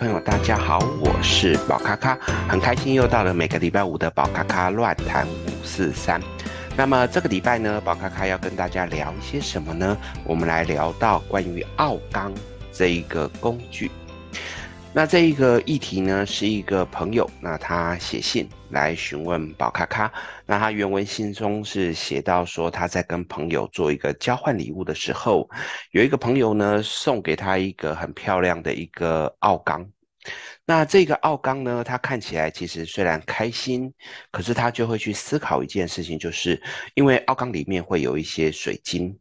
朋友，大家好，我是宝咔咔，很开心又到了每个礼拜五的宝咔咔乱谈五四三。那么这个礼拜呢，宝咔咔要跟大家聊一些什么呢？我们来聊到关于奥钢这一个工具。那这一个议题呢，是一个朋友，那他写信来询问宝咖咖。那他原文信中是写到说，他在跟朋友做一个交换礼物的时候，有一个朋友呢送给他一个很漂亮的一个奥缸。那这个奥缸呢，他看起来其实虽然开心，可是他就会去思考一件事情，就是因为奥缸里面会有一些水晶，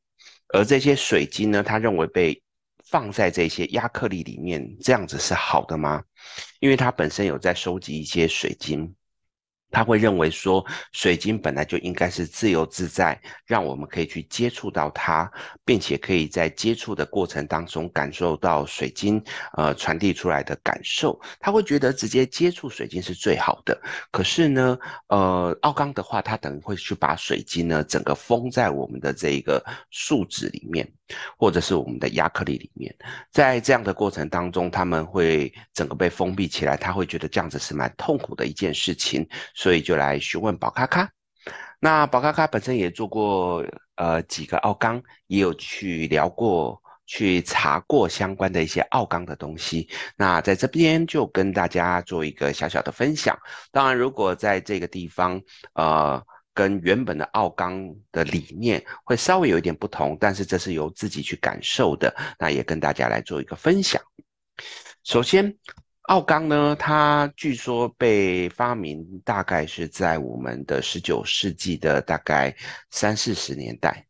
而这些水晶呢，他认为被放在这些亚克力里面，这样子是好的吗？因为他本身有在收集一些水晶。他会认为说，水晶本来就应该是自由自在，让我们可以去接触到它，并且可以在接触的过程当中感受到水晶呃传递出来的感受。他会觉得直接接触水晶是最好的。可是呢，呃，奥刚的话，他等于会去把水晶呢整个封在我们的这一个树脂里面，或者是我们的亚克力里面。在这样的过程当中，他们会整个被封闭起来，他会觉得这样子是蛮痛苦的一件事情。所以就来询问宝咖咖，那宝咖咖本身也做过呃几个奥纲，也有去聊过、去查过相关的一些奥纲的东西。那在这边就跟大家做一个小小的分享。当然，如果在这个地方呃跟原本的奥钢的理念会稍微有一点不同，但是这是由自己去感受的，那也跟大家来做一个分享。首先。奥钢呢，它据说被发明大概是在我们的十九世纪的大概三四十年代，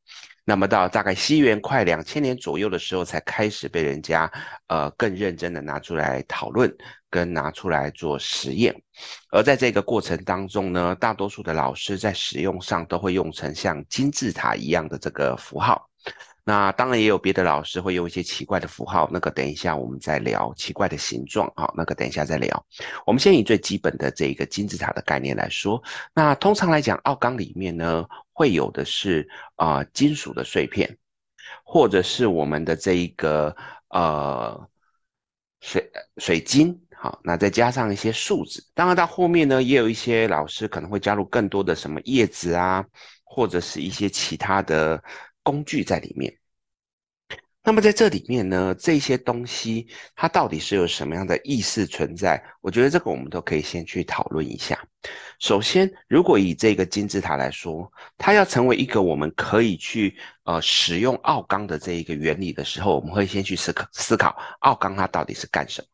那么到大概西元快两千年左右的时候，才开始被人家呃更认真的拿出来讨论，跟拿出来做实验。而在这个过程当中呢，大多数的老师在使用上都会用成像金字塔一样的这个符号。那当然也有别的老师会用一些奇怪的符号，那个等一下我们再聊奇怪的形状啊，那个等一下再聊。我们先以最基本的这一个金字塔的概念来说，那通常来讲，奥纲里面呢会有的是啊、金属的碎片，或者是我们的这一个呃水水晶，好，那再加上一些树脂。当然到后面呢，也有一些老师可能会加入更多的什么叶子啊，或者是一些其他的工具在里面。那么在这里面呢，这些东西它到底是有什么样的意识存在？我觉得这个我们都可以先去讨论一下。首先，如果以这个金字塔来说，它要成为一个我们可以去呃使用奥纲的这一个原理的时候，我们会先去思考思考奥纲它到底是干什么。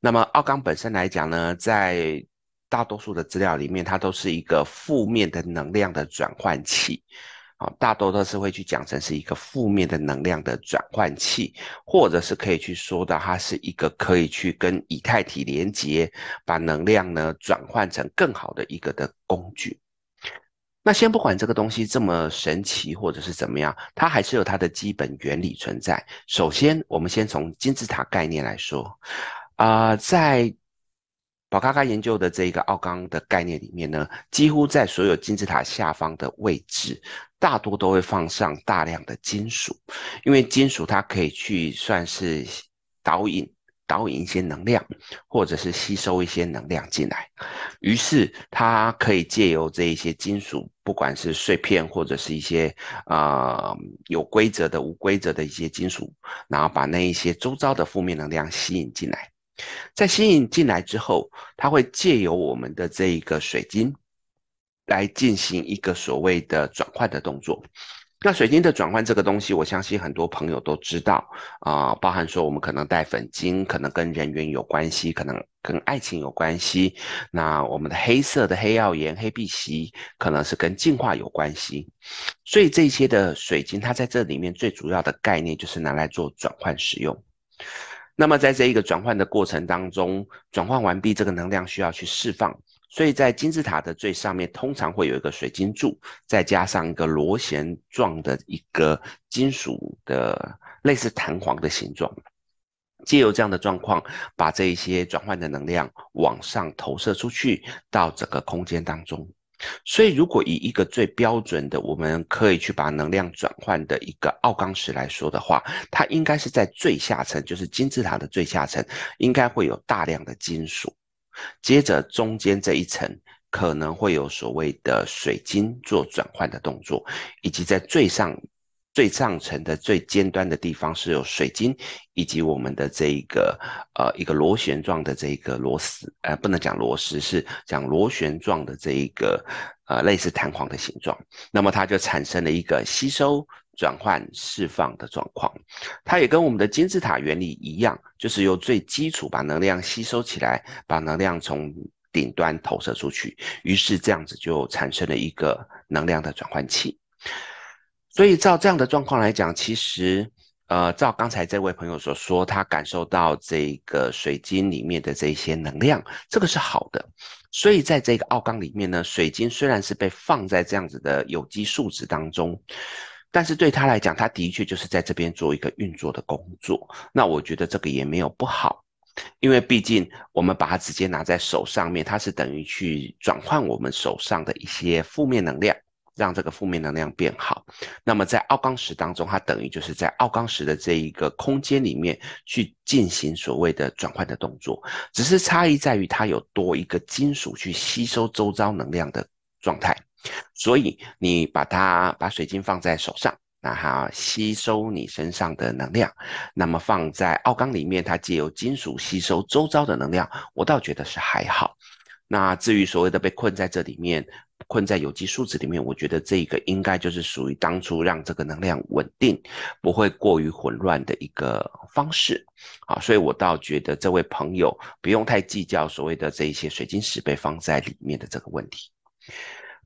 那么奥纲本身来讲呢，在大多数的资料里面，它都是一个负面的能量的转换器。啊大多都是会去讲成是一个负面的能量的转换器，或者是可以去说到它是一个可以去跟以太体连接，把能量呢转换成更好的一个的工具。那先不管这个东西这么神奇或者是怎么样，它还是有它的基本原理存在。首先，我们先从金字塔概念来说，啊、在宝咖咖研究的这个奥纲的概念里面呢，几乎在所有金字塔下方的位置，大多都会放上大量的金属，因为金属它可以去算是导引、导引一些能量，或者是吸收一些能量进来。于是它可以借由这一些金属，不管是碎片或者是一些啊、有规则的、无规则的一些金属，然后把那一些周遭的负面能量吸引进来。在吸引进来之后，它会借由我们的这一个水晶来进行一个所谓的转换的动作。那水晶的转换这个东西，我相信很多朋友都知道啊、包含说我们可能戴粉晶，可能跟人缘有关系，可能跟爱情有关系。那我们的黑色的黑曜岩、黑碧玺，可能是跟净化有关系。所以这些的水晶，它在这里面最主要的概念就是拿来做转换使用。那么在这一个转换的过程当中，转换完毕，这个能量需要去释放，所以在金字塔的最上面通常会有一个水晶柱，再加上一个螺旋状的一个金属的类似弹簧的形状，借由这样的状况，把这一些转换的能量往上投射出去到整个空间当中。所以，如果以一个最标准的，我们可以去把能量转换的一个奥钢石来说的话，它应该是在最下层，就是金字塔的最下层，应该会有大量的金属。接着中间这一层可能会有所谓的水晶做转换的动作，以及在最上。最上层的最尖端的地方是有水晶，以及我们的这一个呃一个螺旋状的这一个螺丝，呃不能讲螺丝，是讲螺旋状的这一个呃类似弹簧的形状。那么它就产生了一个吸收、转换、释放的状况。它也跟我们的金字塔原理一样，就是由最基础把能量吸收起来，把能量从顶端投射出去，于是这样子就产生了一个能量的转换器。所以照这样的状况来讲，其实，呃，照刚才这位朋友所说，他感受到这个水晶里面的这些能量，这个是好的。所以在这个奥缸里面呢，水晶虽然是被放在这样子的有机树脂当中，但是对他来讲，他的确就是在这边做一个运作的工作。那我觉得这个也没有不好，因为毕竟我们把它直接拿在手上面，它是等于去转换我们手上的一些负面能量。让这个负面能量变好，那么在奥钢石当中，它等于就是在奥钢石的这一个空间里面去进行所谓的转换的动作，只是差异在于它有多一个金属去吸收周遭能量的状态。所以你把它把水晶放在手上，那它吸收你身上的能量；那么放在奥钢里面，它借由金属吸收周遭的能量，我倒觉得是还好。那至于所谓的被困在这里面。困在有机树脂里面，我觉得这个应该就是属于当初让这个能量稳定，不会过于混乱的一个方式。好，所以我倒觉得这位朋友不用太计较所谓的这一些水晶石被放在里面的这个问题。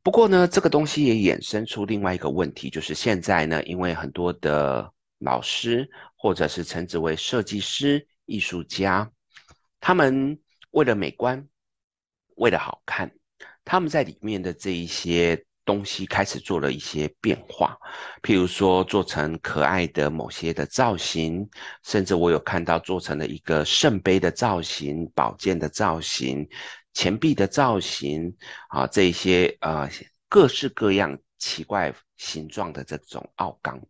不过呢，这个东西也衍生出另外一个问题，就是现在呢，因为很多的老师或者是称之为设计师、艺术家，他们为了美观，为了好看。他们在里面的这一些东西开始做了一些变化，譬如说做成可爱的某些的造型，甚至我有看到做成了一个圣杯的造型、宝剑的造型、钱币的造型啊，这些呃各式各样奇怪形状的这种奥钢。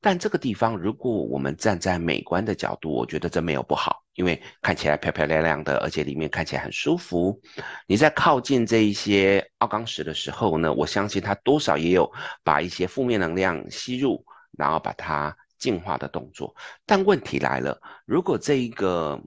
但这个地方，如果我们站在美观的角度，我觉得这没有不好，因为看起来漂漂亮亮的，而且里面看起来很舒服。你在靠近这一些奥钢石的时候呢，我相信它多少也有把一些负面能量吸入，然后把它净化的动作。但问题来了，如果这一个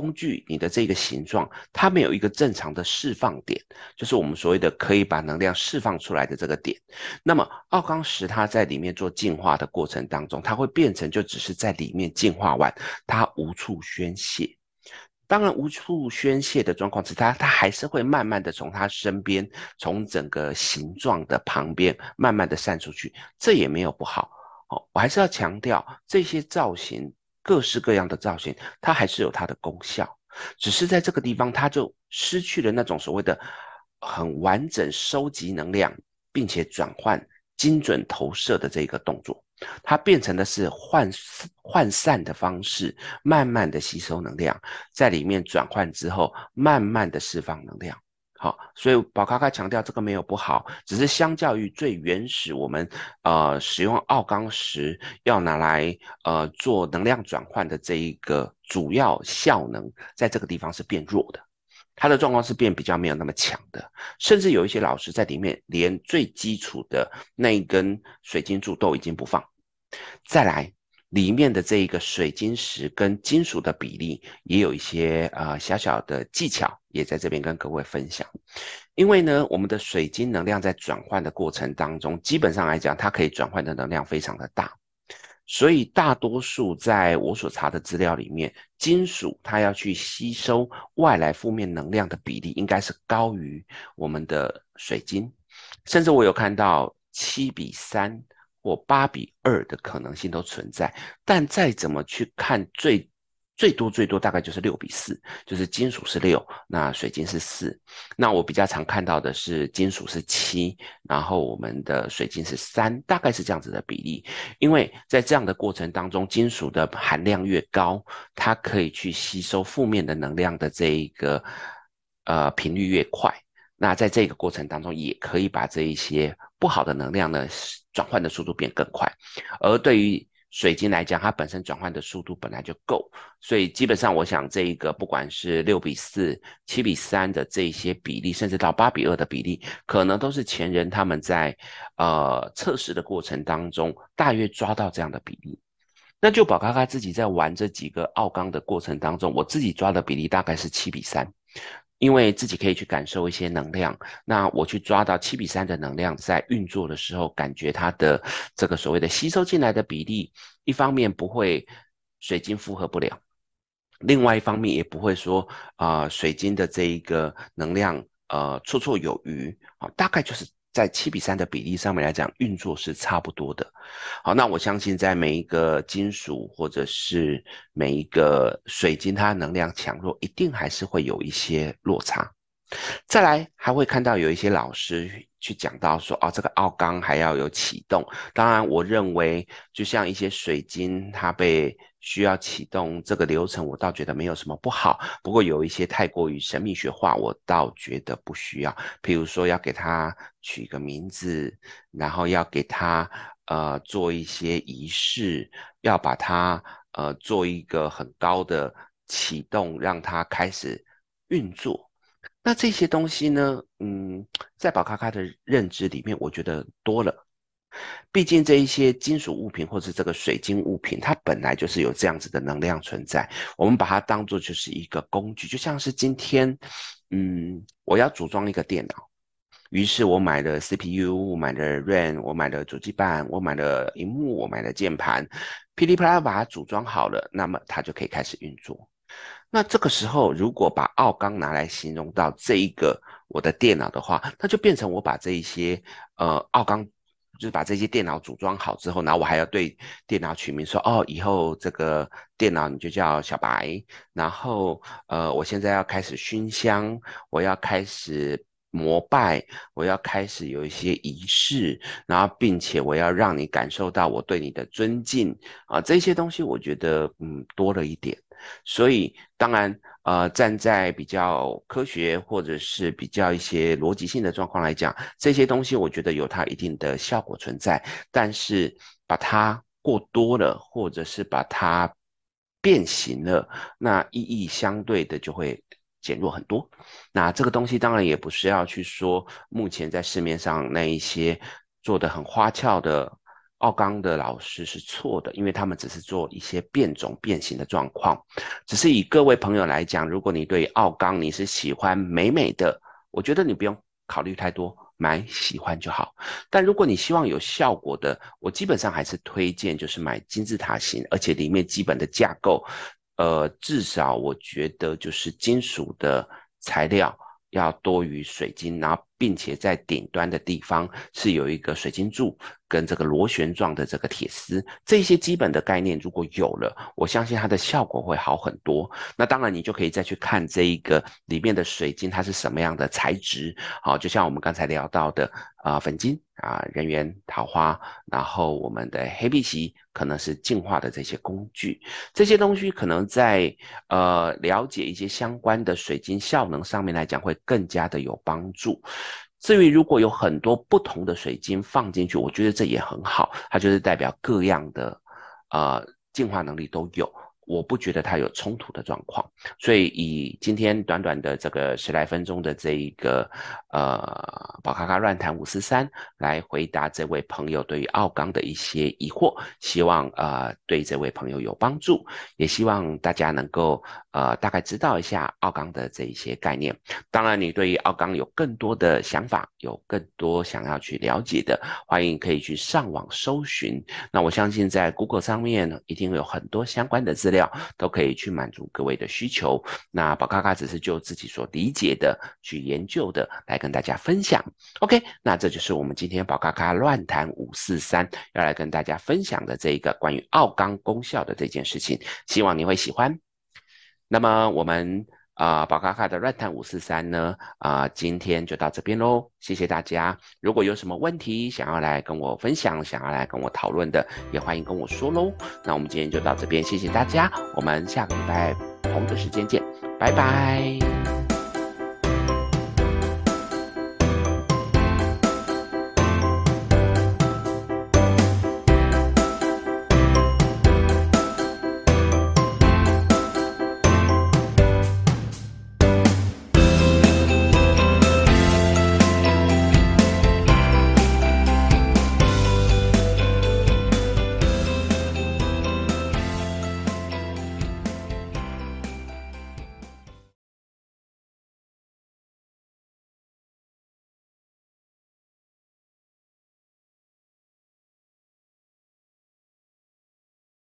工具，你的这个形状，它没有一个正常的释放点，就是我们所谓的可以把能量释放出来的这个点。那么奥钢石它在里面做净化的过程当中，它会变成就只是在里面净化完，它无处宣泄。当然无处宣泄的状况是它，它还是会慢慢的从它身边，从整个形状的旁边慢慢的散出去，这也没有不好。哦，我还是要强调这些造型。各式各样的造型，它还是有它的功效，只是在这个地方，它就失去了那种所谓的很完整收集能量，并且转换精准投射的这个动作，它变成的是涣涣散的方式，慢慢的吸收能量，在里面转换之后，慢慢的释放能量。好，所以宝咖咖强调这个没有不好，只是相较于最原始我们呃使用奥钢石要拿来呃做能量转换的这一个主要效能，在这个地方是变弱的，它的状况是变比较没有那么强的，甚至有一些老师在里面连最基础的那一根水晶柱都已经不放，再来。里面的这一个水晶石跟金属的比例也有一些呃小小的技巧，也在这边跟各位分享。因为呢，我们的水晶能量在转换的过程当中，基本上来讲，它可以转换的能量非常的大，所以大多数在我所查的资料里面，金属它要去吸收外来负面能量的比例，应该是高于我们的水晶，甚至我有看到七比三。或八比二的可能性都存在，但再怎么去看最，最多最多大概就是六比四，就是金属是六，那水晶是四。那我比较常看到的是金属是七，然后我们的水晶是三，大概是这样子的比例。因为在这样的过程当中，金属的含量越高，它可以去吸收负面的能量的这一个呃频率越快。那在这个过程当中，也可以把这一些不好的能量呢，转换的速度变更快。而对于水晶来讲，它本身转换的速度本来就够，所以基本上我想这一个不管是六比四、七比三的这些比例，甚至到八比二的比例，可能都是前人他们在呃测试的过程当中大约抓到这样的比例。那就宝咖咖自己在玩这几个奥钢的过程当中，我自己抓的比例大概是七比三。因为自己可以去感受一些能量，那我去抓到七比三的能量，在运作的时候，感觉它的这个所谓的吸收进来的比例，一方面不会水晶负荷不了，另外一方面也不会说啊、水晶的这一个能量呃绰绰有余啊，大概就是。在七比三的比例上面来讲，运作是差不多的。好，那我相信在每一个金属或者是每一个水晶，它能量强弱一定还是会有一些落差。再来，还会看到有一些老师去讲到说，哦，这个奥钢还要有启动。当然，我认为就像一些水晶，它被。需要启动这个流程，我倒觉得没有什么不好。不过有一些太过于神秘学化，我倒觉得不需要。譬如说要给它取个名字，然后要给它呃做一些仪式，要把它呃做一个很高的启动，让它开始运作。那这些东西呢，嗯，在宝咖咖的认知里面，我觉得多了。毕竟这一些金属物品或是这个水晶物品，它本来就是有这样子的能量存在。我们把它当做就是一个工具，就像是今天，嗯，我要组装一个电脑，于是我买了 CPU，我买了 RAM，我买了主机板，我买了荧幕，我买了键盘，噼里啪啦把它组装好了，那么它就可以开始运作。那这个时候，如果把奥钢拿来形容到这一个我的电脑的话，那就变成我把这一些呃奥钢。就是把这些电脑组装好之后，然后我还要对电脑取名说，哦，以后这个电脑你就叫小白。然后呃，我现在要开始熏香，我要开始膜拜，我要开始有一些仪式，然后并且我要让你感受到我对你的尊敬啊，这些东西我觉得嗯多了一点。所以当然。呃，站在比较科学或者是比较一些逻辑性的状况来讲，这些东西我觉得有它一定的效果存在。但是把它过多了，或者是把它变形了，那意义相对的就会减弱很多。那这个东西当然也不是要去说目前在市面上那一些做的很花俏的。奥钢的老师是错的，因为他们只是做一些变种变形的状况。只是以各位朋友来讲，如果你对奥钢你是喜欢美美的，我觉得你不用考虑太多，买喜欢就好。但如果你希望有效果的，我基本上还是推荐就是买金字塔型，而且里面基本的架构，呃，至少我觉得就是金属的材料要多于水晶，然后并且在顶端的地方是有一个水晶柱。跟这个螺旋状的这个铁丝，这些基本的概念如果有了，我相信它的效果会好很多。那当然，你就可以再去看这一个里面的水晶，它是什么样的材质。好，就像我们刚才聊到的啊、粉晶啊，人缘桃花，然后我们的黑碧玺可能是净化的这些工具，这些东西可能在呃了解一些相关的水晶效能上面来讲，会更加的有帮助。至于如果有很多不同的水晶放进去，我觉得这也很好，它就是代表各样的，呃，净化能力都有。我不觉得它有冲突的状况，所以以今天短短的这个十来分钟的这一个呃宝咖咖乱谈五四三来回答这位朋友对于奥钢的一些疑惑，希望呃对这位朋友有帮助，也希望大家能够呃大概知道一下奥钢的这一些概念。当然，你对于奥钢有更多的想法，有更多想要去了解的，欢迎可以去上网搜寻。那我相信在 Google 上面一定有很多相关的资料。都可以去满足各位的需求。那宝咖咖只是就自己所理解的、去研究的来跟大家分享。OK，那这就是我们今天宝咖咖乱谈五四三要来跟大家分享的这一个关于奥钢功效的这件事情，希望你会喜欢。那么我们。啊，宝咖咖的乱谈五四三呢，啊，今天就到这边喽，谢谢大家。如果有什么问题想要来跟我分享，想要来跟我讨论的，也欢迎跟我说喽。那我们今天就到这边，谢谢大家，我们下个礼拜同个时间见，拜拜。